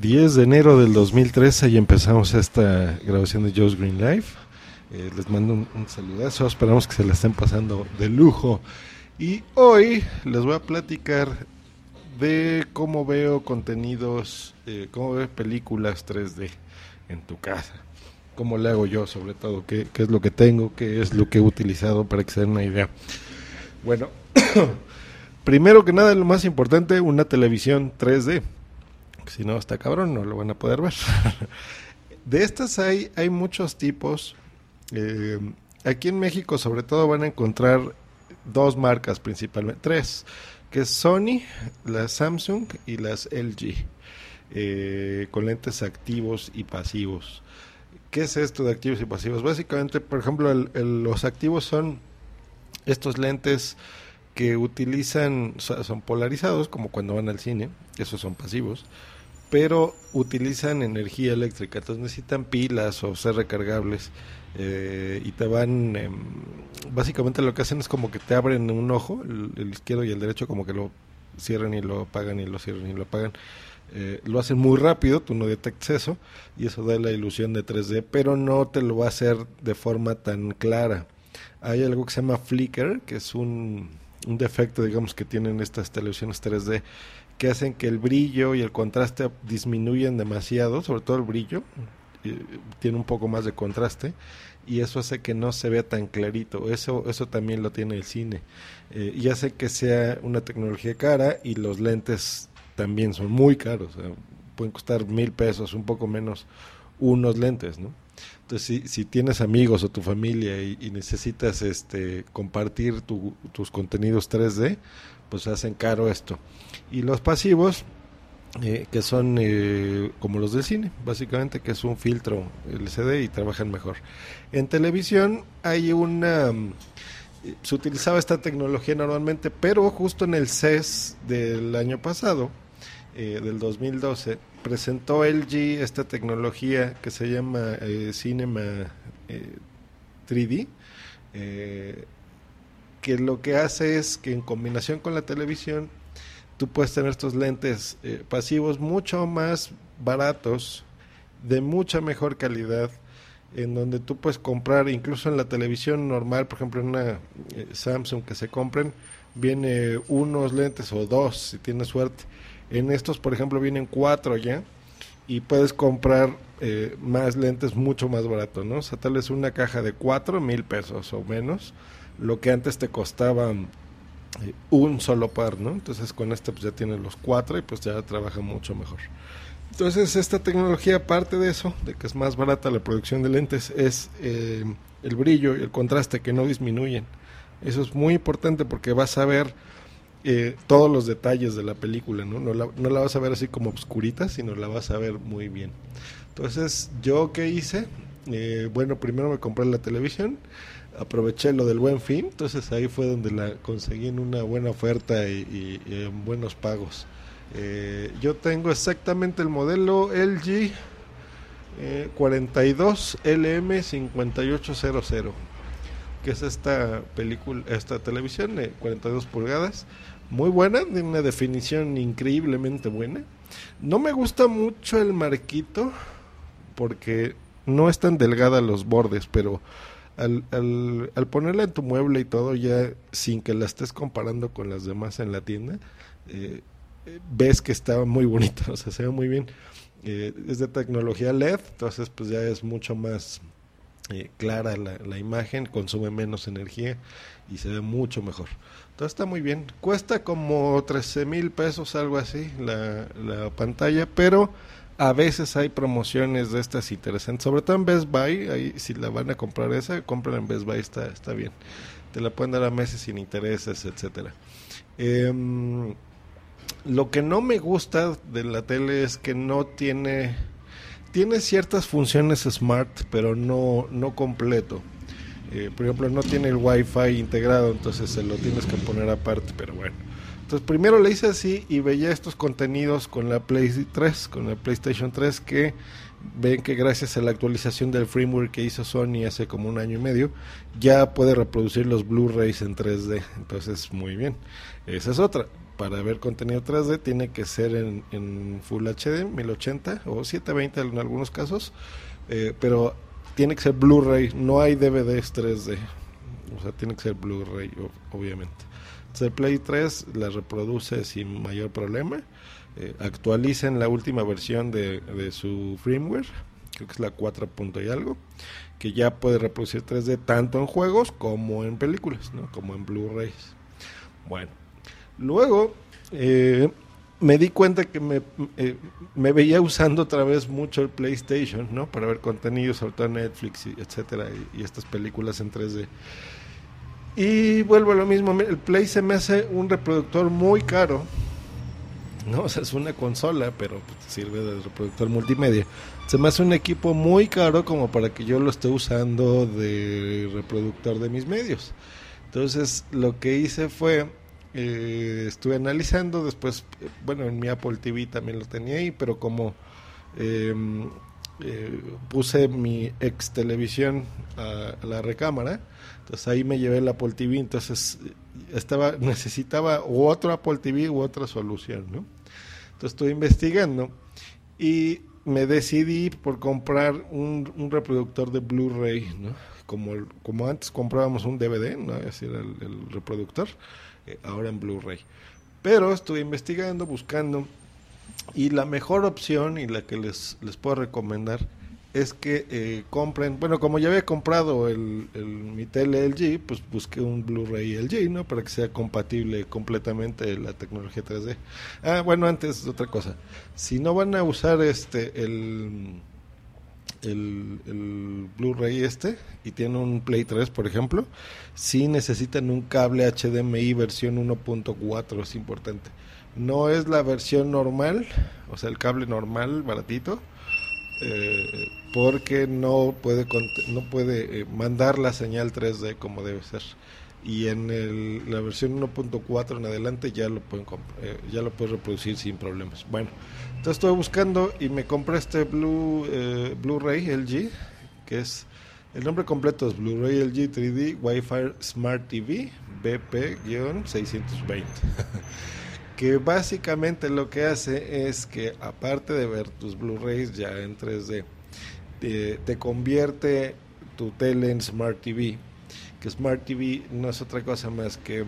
10 de enero del 2013 y empezamos esta grabación de Joe's Green Life. Eh, les mando un, un, saludazo, esperamos que se la estén pasando de lujo. Y hoy les voy a platicar de cómo veo contenidos, eh, cómo veo películas 3D en tu casa. Cómo le hago yo, sobre todo, qué, qué es lo que tengo, qué es lo que he utilizado para que se den una idea. Bueno, primero que nada, lo más importante, una televisión 3D si no está cabrón, no lo van a poder ver. de estas hay, hay muchos tipos. Eh, aquí en México sobre todo van a encontrar dos marcas principalmente, tres, que es Sony, la Samsung y las LG, eh, con lentes activos y pasivos. ¿Qué es esto de activos y pasivos? Básicamente, por ejemplo, los activos son estos lentes que utilizan, son polarizados, como cuando van al cine, esos son pasivos pero utilizan energía eléctrica, entonces necesitan pilas o ser recargables eh, y te van, eh, básicamente lo que hacen es como que te abren un ojo, el, el, izquierdo y el derecho como que lo cierran y lo apagan y lo cierran y lo apagan. Eh, lo hacen muy rápido, tú no detectas eso y eso da la ilusión de 3D, pero no te lo va a hacer de forma tan clara. Hay algo que se llama flicker, que es un, un defecto, digamos, que tienen estas televisiones 3D que hacen que el brillo y el contraste disminuyen demasiado, sobre todo el brillo, eh, tiene un poco más de contraste y eso hace que no se vea tan clarito. Eso, eso también lo tiene el cine eh, y hace que sea una tecnología cara y los lentes también son muy caros. Pueden costar mil pesos, un poco menos, unos lentes, ¿no? Entonces, si, tienes amigos o tu familia y, necesitas este, compartir tu, tus contenidos 3D, pues hacen caro esto. Y los pasivos, eh, que son eh, como los del cine, básicamente, que es un filtro LCD y trabajan mejor. En televisión hay una... Se utilizaba esta tecnología normalmente, pero justo en el CES del año pasado, eh, del 2012, presentó LG esta tecnología que se llama eh, Cinema 3D eh, que lo que hace es que en combinación con la televisión tú puedes tener estos lentes eh, pasivos mucho más baratos, de mucha mejor calidad, en donde tú puedes comprar, incluso en la televisión normal, por ejemplo en una eh, Samsung que se compren, viene unos lentes o dos, si tienes suerte. En estos, por ejemplo, vienen cuatro ya, y puedes comprar eh, más lentes mucho más barato, ¿no? O sea, tal vez una caja de cuatro mil pesos o menos, lo que antes te costaba eh, un solo par, ¿no? Entonces con este pues ya tienes los cuatro y pues ya trabaja mucho mejor. Entonces esta tecnología, aparte de eso, de que es más barata la producción de lentes, es eh, el brillo y el contraste que no disminuyen. Eso es muy importante porque vas a ver eh, todos los detalles de la película, ¿no? La, no la vas a ver así como obscurita, sino la vas a ver muy bien. Entonces, ¿yo qué hice? Eh, bueno, primero me compré la televisión, aproveché lo del buen fin, entonces ahí fue donde la conseguí en una buena oferta y, en buenos pagos. Eh, yo tengo exactamente el modelo LG eh, 42 LM 5800 que es esta película, esta televisión de 42 pulgadas, muy buena, de una definición increíblemente buena. No me gusta mucho el marquito porque no es tan delgada los bordes, pero al, al, al, ponerla en tu mueble y todo, ya sin que la estés comparando con las demás en la tienda, eh, ves que está muy bonita, o sea, se ve muy bien. Eh, es de tecnología LED, entonces pues ya es mucho más eh, clara la, imagen, consume menos energía y se ve mucho mejor. Entonces está muy bien. Cuesta como 13 mil pesos, algo así, la, la pantalla, pero a veces hay promociones de estas interesantes, sobre todo en Best Buy, ahí, si la van a comprar esa, compren en Best Buy, está, está bien. Te la pueden dar a meses sin intereses, etcétera. Eh, lo que no me gusta de la tele es que no tiene tiene ciertas funciones smart, pero no no completo. Eh, por ejemplo, no tiene el Wi-Fi integrado, entonces se lo tienes que poner aparte, pero bueno. Entonces primero le hice así y veía estos contenidos con la Play 3, con la PlayStation 3 que ven que gracias a la actualización del firmware que hizo Sony hace como un año y medio, ya puede reproducir los Blu-rays en 3D. Entonces, muy bien. Esa es otra. Para ver contenido 3D tiene que ser en, Full HD 1080 o 720 en algunos casos, eh, pero tiene que ser Blu-ray, no hay DVDs 3D, o sea, tiene que ser Blu-ray obviamente. Entonces Play 3 la reproduce sin mayor problema, eh, actualicen la última versión de, de su firmware, creo que es la 4. y algo, que ya puede reproducir 3D tanto en juegos como en películas, ¿no? como en Blu-rays. Bueno, luego eh, me di cuenta que me, eh, me, veía usando otra vez mucho el PlayStation, ¿no? Para ver contenidos, sobre todo Netflix, y etcétera, y, estas películas en 3D. Y vuelvo a lo mismo, el Play se me hace un reproductor muy caro, ¿no? O sea, es una consola, pero pues, sirve de reproductor multimedia. Se me hace un equipo muy caro como para que yo lo esté usando de reproductor de mis medios. Entonces, lo que hice fue eh, estuve analizando, después, eh, bueno, en mi Apple TV también lo tenía ahí, pero como em, eh, puse mi ex televisión a, la recámara, entonces ahí me llevé el Apple TV, entonces estaba necesitaba otro Apple TV u otra solución, ¿no? Entonces estuve investigando y me decidí por comprar un, reproductor de Blu-ray, ¿no? Como, como antes comprábamos un DVD, ¿no? Es decir, el reproductor eh, ahora en Blu-ray. Pero estuve investigando, buscando, y la mejor opción y la que les, les puedo recomendar es que eh, compren, bueno, como ya había comprado el, el, mi tele LG, pues busqué un Blu-ray LG, ¿no? Para que sea compatible completamente la tecnología 3D. Ah, bueno, antes otra cosa. Si no van a usar este, el el, Blu-ray este y tiene un Play 3, por ejemplo, si necesitan un cable HDMI versión 1.4, es importante. No es la versión normal, o sea, el cable normal, baratito, eh, porque no puede, no puede eh, mandar la señal 3D como debe ser y en la versión 1.4 en adelante ya lo pueden eh, ya lo puedes reproducir sin problemas. Bueno, entonces estoy buscando y me compré este Blue eh, Blu-ray LG, que es el nombre completo es Blu-ray LG 3D Wi-Fi Smart TV BP-620. que básicamente lo que hace es que aparte de ver tus Blu-rays ya en 3D, te, te convierte tu tele en Smart TV que Smart TV no es otra cosa más que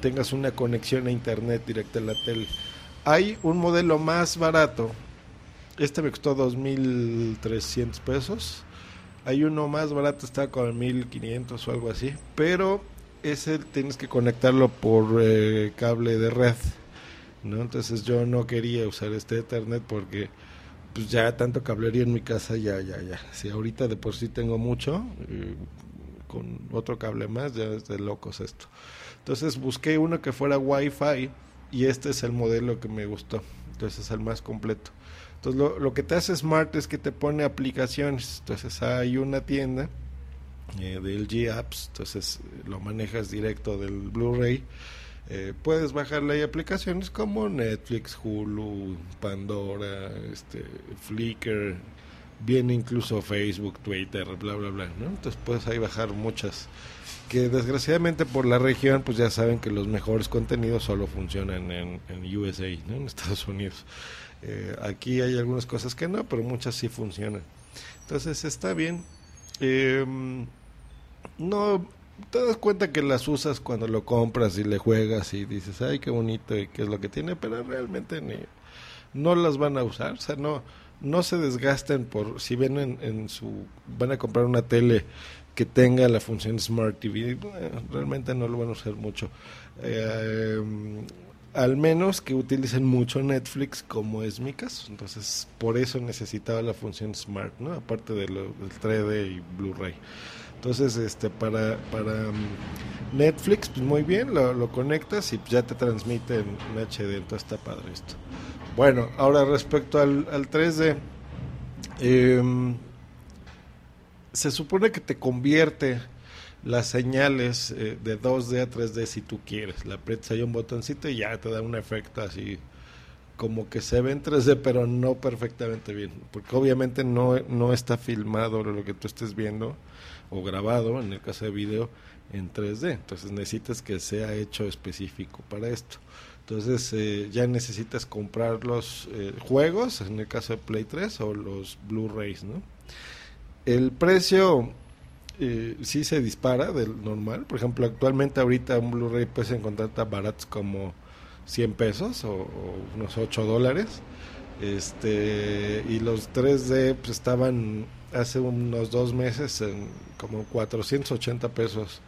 tengas una conexión a internet directa en la tele. Hay un modelo más barato, este me costó 2.300 pesos. Hay uno más barato, está con 1.500 o algo así, pero ese tienes que conectarlo por eh, cable de red. ¿no? Entonces yo no quería usar este Ethernet porque pues ya tanto cablería en mi casa, ya, ya, ya. Si ahorita de por sí tengo mucho, eh, con otro cable más, ya es de locos esto. Entonces busqué uno que fuera Wi-Fi y este es el modelo que me gustó. Entonces es el más completo. Entonces lo, que te hace Smart es que te pone aplicaciones. Entonces hay una tienda eh, del G Apps, entonces lo manejas directo del Blu-ray. Eh, puedes bajarle ahí aplicaciones como Netflix, Hulu, Pandora, este, Flickr, viene incluso Facebook, Twitter, bla, bla, bla, ¿no? Entonces puedes ahí bajar muchas que desgraciadamente por la región pues ya saben que los mejores contenidos solo funcionan en, en USA, ¿no? En Estados Unidos. Eh, aquí hay algunas cosas que no, pero muchas sí funcionan. Entonces está bien. Em, no te das cuenta que las usas cuando lo compras y le juegas y dices, ay, qué bonito y qué es lo que tiene, pero realmente ni, no las van a usar. O sea, no, no se desgasten por si ven en, su van a comprar una tele que tenga la función Smart TV, realmente no lo van a usar mucho. Eh, al menos que utilicen mucho Netflix, como es mi caso. Entonces, por eso necesitaba la función Smart, ¿no? Aparte de del 3D y Blu-ray. Entonces, este, para, para um, Netflix, pues muy bien, lo, lo conectas y ya te transmite en HD. Entonces, está padre esto. Bueno, ahora respecto al, 3D, em, se supone que te convierte las señales eh, de 2D a 3D si tú quieres. Le aprietas ahí un botoncito y ya te da un efecto así como que se ve en 3D pero no perfectamente bien. Porque obviamente no, no está filmado lo que tú estés viendo o grabado, en el caso de video, en 3D. Entonces necesitas que sea hecho específico para esto. Entonces eh, ya necesitas comprar los eh, juegos, en el caso de Play 3, o los Blu-rays, ¿no? El precio eh, sí se dispara del normal. Por ejemplo, actualmente ahorita un Blu-ray puedes encontrar tan baratos como 100 pesos o, unos 8 dólares. Este, y los 3D pues, estaban hace unos dos meses en como 480 pesos,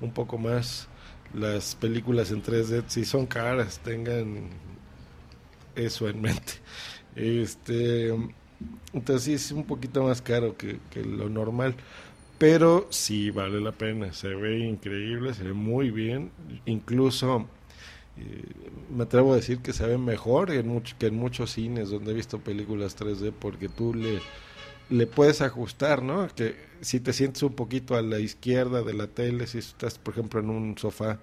un poco más. Las películas en 3D si son caras, tengan eso en mente. Este, entonces sí es un poquito más caro que, que lo normal pero sí vale la pena, se ve increíble, se ve muy bien, incluso eh, me atrevo a decir que se ve mejor en que en muchos cines donde he visto películas 3D porque tú le, le puedes ajustar, ¿no? Que si te sientes un poquito a la izquierda de la tele, si estás, por ejemplo, en un sofá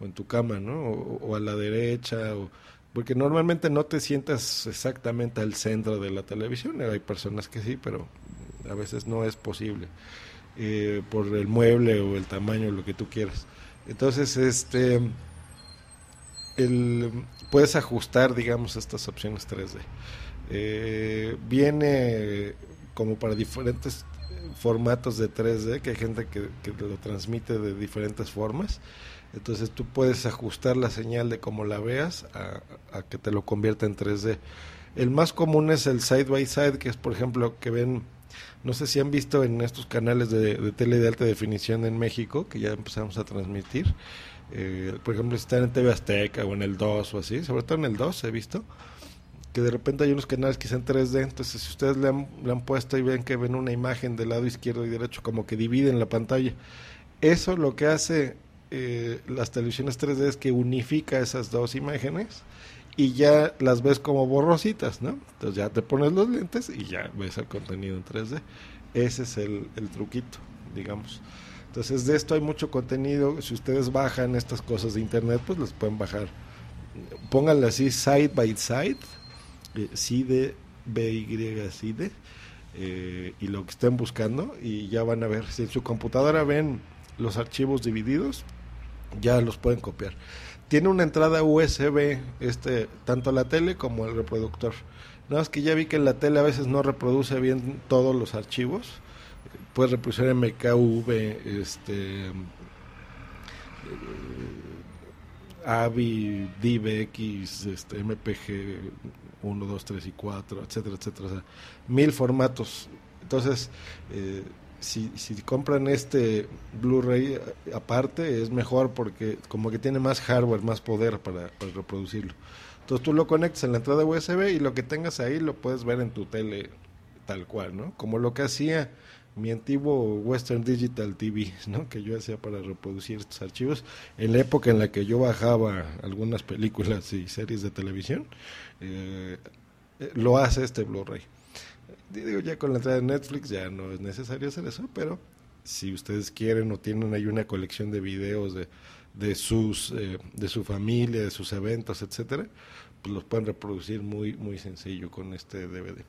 o en tu cama, ¿no? O, a la derecha, o, porque normalmente no te sientas exactamente al centro de la televisión, hay personas que sí, pero a veces no es posible. Eh, por el mueble o el tamaño, lo que tú quieras. Entonces, este, el, puedes ajustar, digamos, estas opciones 3D. Eh, viene como para diferentes formatos de 3D, que hay gente que, lo transmite de diferentes formas. Entonces tú puedes ajustar la señal de cómo la veas a, a, que te lo convierta en 3D. El más común es el side by side, que es por ejemplo que ven no sé si han visto en estos canales de, tele de alta definición en México, que ya empezamos a transmitir. Eh, por ejemplo, si están en TV Azteca o en el 2 o así, sobre todo en el 2 he visto, que de repente hay unos canales que son 3D, entonces si ustedes le han, puesto y ven que ven una imagen del lado izquierdo y derecho, como que dividen la pantalla. Eso lo que hace eh, las televisiones 3D es que unifica esas dos imágenes y ya las ves como borrositas, ¿no? Entonces ya te pones los lentes y ya ves el contenido en 3D. Ese es el, truquito, digamos. Entonces de esto hay mucho contenido. Si ustedes bajan estas cosas de internet, pues las pueden bajar. Pónganle así side by side, CIDE, BY, CIDE, eh, y lo que estén buscando, y ya van a ver. Si en su computadora ven los archivos divididos, ya los pueden copiar tiene una entrada USB, este, tanto la tele como el reproductor. Nada más que ya vi que la tele a veces no reproduce bien todos los archivos. Puede reproducir MKV, este, eh, AVI, DivX, este, MPG 1, 2, 3 y 4, etcétera, etcétera. O mil formatos. Entonces, eh, si, si compran este Blu-ray eh, aparte es mejor porque como que tiene más hardware, más poder para, reproducirlo. Entonces tú lo conectas en la entrada USB y lo que tengas ahí lo puedes ver en tu tele tal cual, ¿no? Como lo que hacía mi antiguo Western Digital TV, ¿no? Que yo hacía para reproducir estos archivos en la época en la que yo bajaba algunas películas y series de televisión, eh, eh, lo hace este Blu-ray digo, ya con la entrada de Netflix ya no es necesario hacer eso, pero si ustedes quieren o tienen ahí una colección de videos de, de sus eh, de su familia, de sus eventos, etcétera, pues los pueden reproducir muy muy sencillo con este DVD.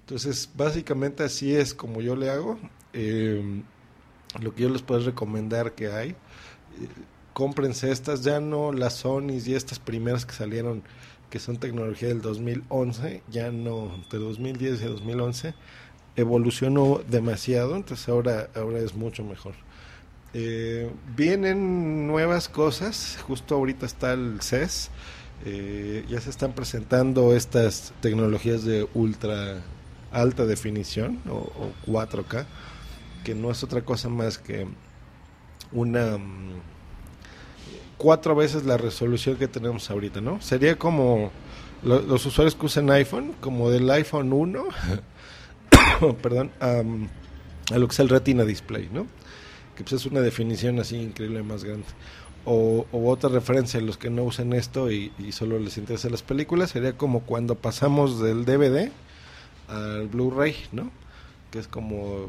Entonces, básicamente así es como yo le hago. Eh, lo que yo les puedo recomendar que hay, eh, cómprense estas, ya no las Sonys y estas primeras que salieron que son tecnología del 2011, ya no, de 2010 y 2011, evolucionó demasiado, entonces ahora, ahora es mucho mejor. Eh, vienen nuevas cosas, justo ahorita está el CES, eh, ya se están presentando estas tecnologías de ultra alta definición o, 4K, que no es otra cosa más que una... Mm, cuatro veces la resolución que tenemos ahorita, ¿no? Sería como los usuarios que usan iPhone, como del iPhone 1, perdón, a lo que es el Retina Display, ¿no? Que pues es una definición así increíble más grande. O, otra referencia a los que no usen esto y, y solo les interesa las películas, sería como cuando pasamos del DVD al Blu-ray, ¿no? Que es como,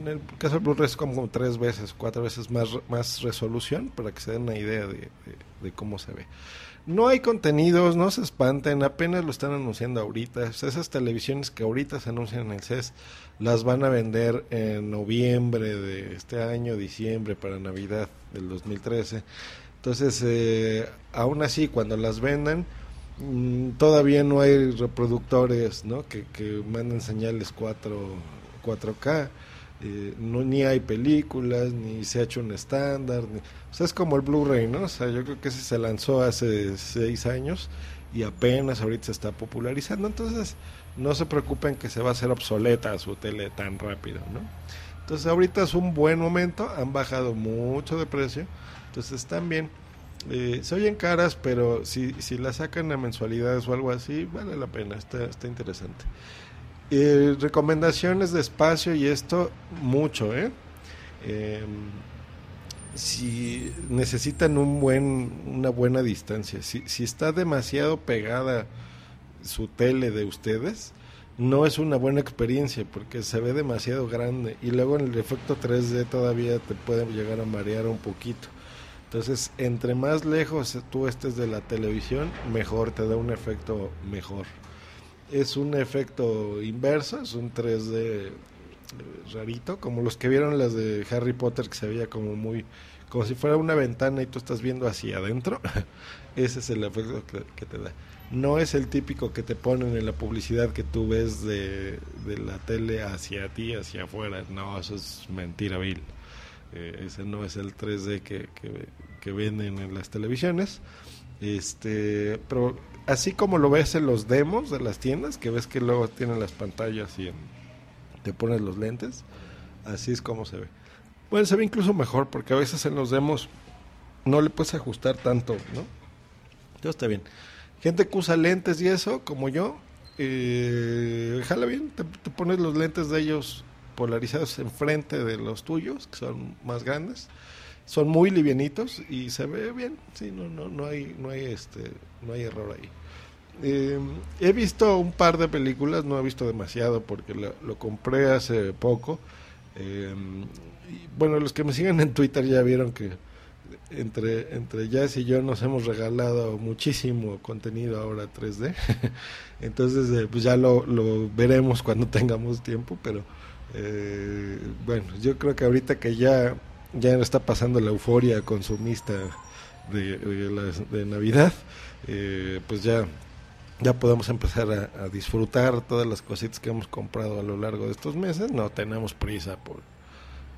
en el caso del Blu-ray es como, tres veces, cuatro veces más, más resolución para que se den una idea de, cómo se ve. No hay contenidos, no se espanten, apenas lo están anunciando ahorita. esas televisiones que ahorita se anuncian en el CES las van a vender en noviembre de este año, diciembre, para Navidad del 2013. Entonces, eh, aún así, cuando las vendan, mm, todavía no hay reproductores ¿no? que, que manden señales 4, 4K. Eh, no, ni hay películas, ni se ha hecho un estándar. sea, es como el Blu-ray, ¿no? O sea, yo creo que ese se lanzó hace seis años y apenas ahorita se está popularizando. Entonces, no se preocupen que se va a hacer obsoleta su tele tan rápido, ¿no? Entonces, ahorita es un buen momento, han bajado mucho de precio, entonces están bien. Eh, se oyen caras, pero si, si la sacan a mensualidades o algo así, vale la pena, está, está interesante. Eh, recomendaciones de espacio y esto, mucho, ¿eh? Em, si necesitan un buen, una buena distancia, si, si está demasiado pegada su tele de ustedes, no es una buena experiencia porque se ve demasiado grande y luego en el efecto 3D todavía te puede llegar a marear un poquito. Entonces, entre más lejos tú estés de la televisión, mejor te da un efecto mejor es un efecto inverso, es un 3D eh, rarito, como los que vieron las de Harry Potter que se veía como muy como si fuera una ventana y tú estás viendo hacia adentro. Ese es el efecto que, te da. No es el típico que te ponen en la publicidad que tú ves de, la tele hacia ti, hacia afuera. No, eso es mentira vil. Eh, ese no es el 3D que, que, que venden en las televisiones. Este, pero así como lo ves en los demos de las tiendas, que ves que luego tienen las pantallas y te pones los lentes, así es como se ve. Bueno, se ve incluso mejor porque a veces en los demos no le puedes ajustar tanto, ¿no? Todo está bien. Gente que usa lentes y eso, como yo, eh, jala bien, te, te, pones los lentes de ellos polarizados enfrente de los tuyos, que son más grandes son muy livianitos y se ve bien. Sí no no no hay no hay este no hay error ahí. Eh, he visto un par de películas no he visto demasiado porque lo, compré hace poco. Eh, bueno los que me siguen en Twitter ya vieron que entre entre Jazz y yo nos hemos regalado muchísimo contenido ahora 3D entonces eh, pues ya lo, lo veremos cuando tengamos tiempo pero bueno yo creo que ahorita que ya ya está pasando la euforia consumista de, de, Navidad, eh, pues ya, ya podemos empezar a, disfrutar todas las cositas que hemos comprado a lo largo de estos meses. No tenemos prisa por,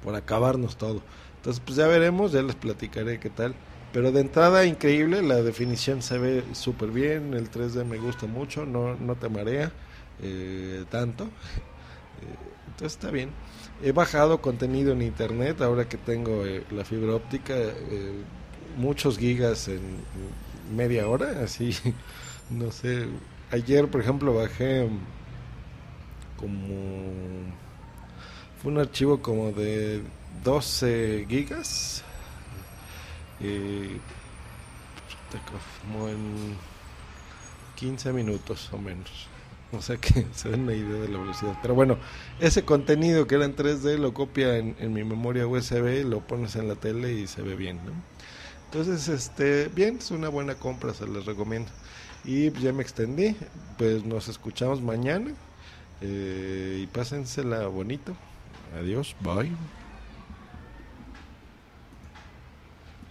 por acabarnos todo. Entonces, pues ya veremos, ya les platicaré qué tal. Pero de entrada, increíble, la definición se ve súper bien, el 3D me gusta mucho, no, no te marea eh, tanto. Eh, entonces está bien. He bajado contenido en internet ahora que tengo eh, la fibra óptica, eh, muchos gigas en media hora, así, no sé. Ayer, por ejemplo, bajé como... Fue un archivo como de 12 gigas. como en 15 minutos o menos. O sea que se den una idea de la velocidad. Pero bueno, ese contenido que era en 3D lo copia en, mi memoria USB, lo pones en la tele y se ve bien. Entonces, este, bien, es una buena compra, se les recomiendo. Y ya me extendí, pues nos escuchamos mañana. Eh, y pásensela bonito. Adiós, bye.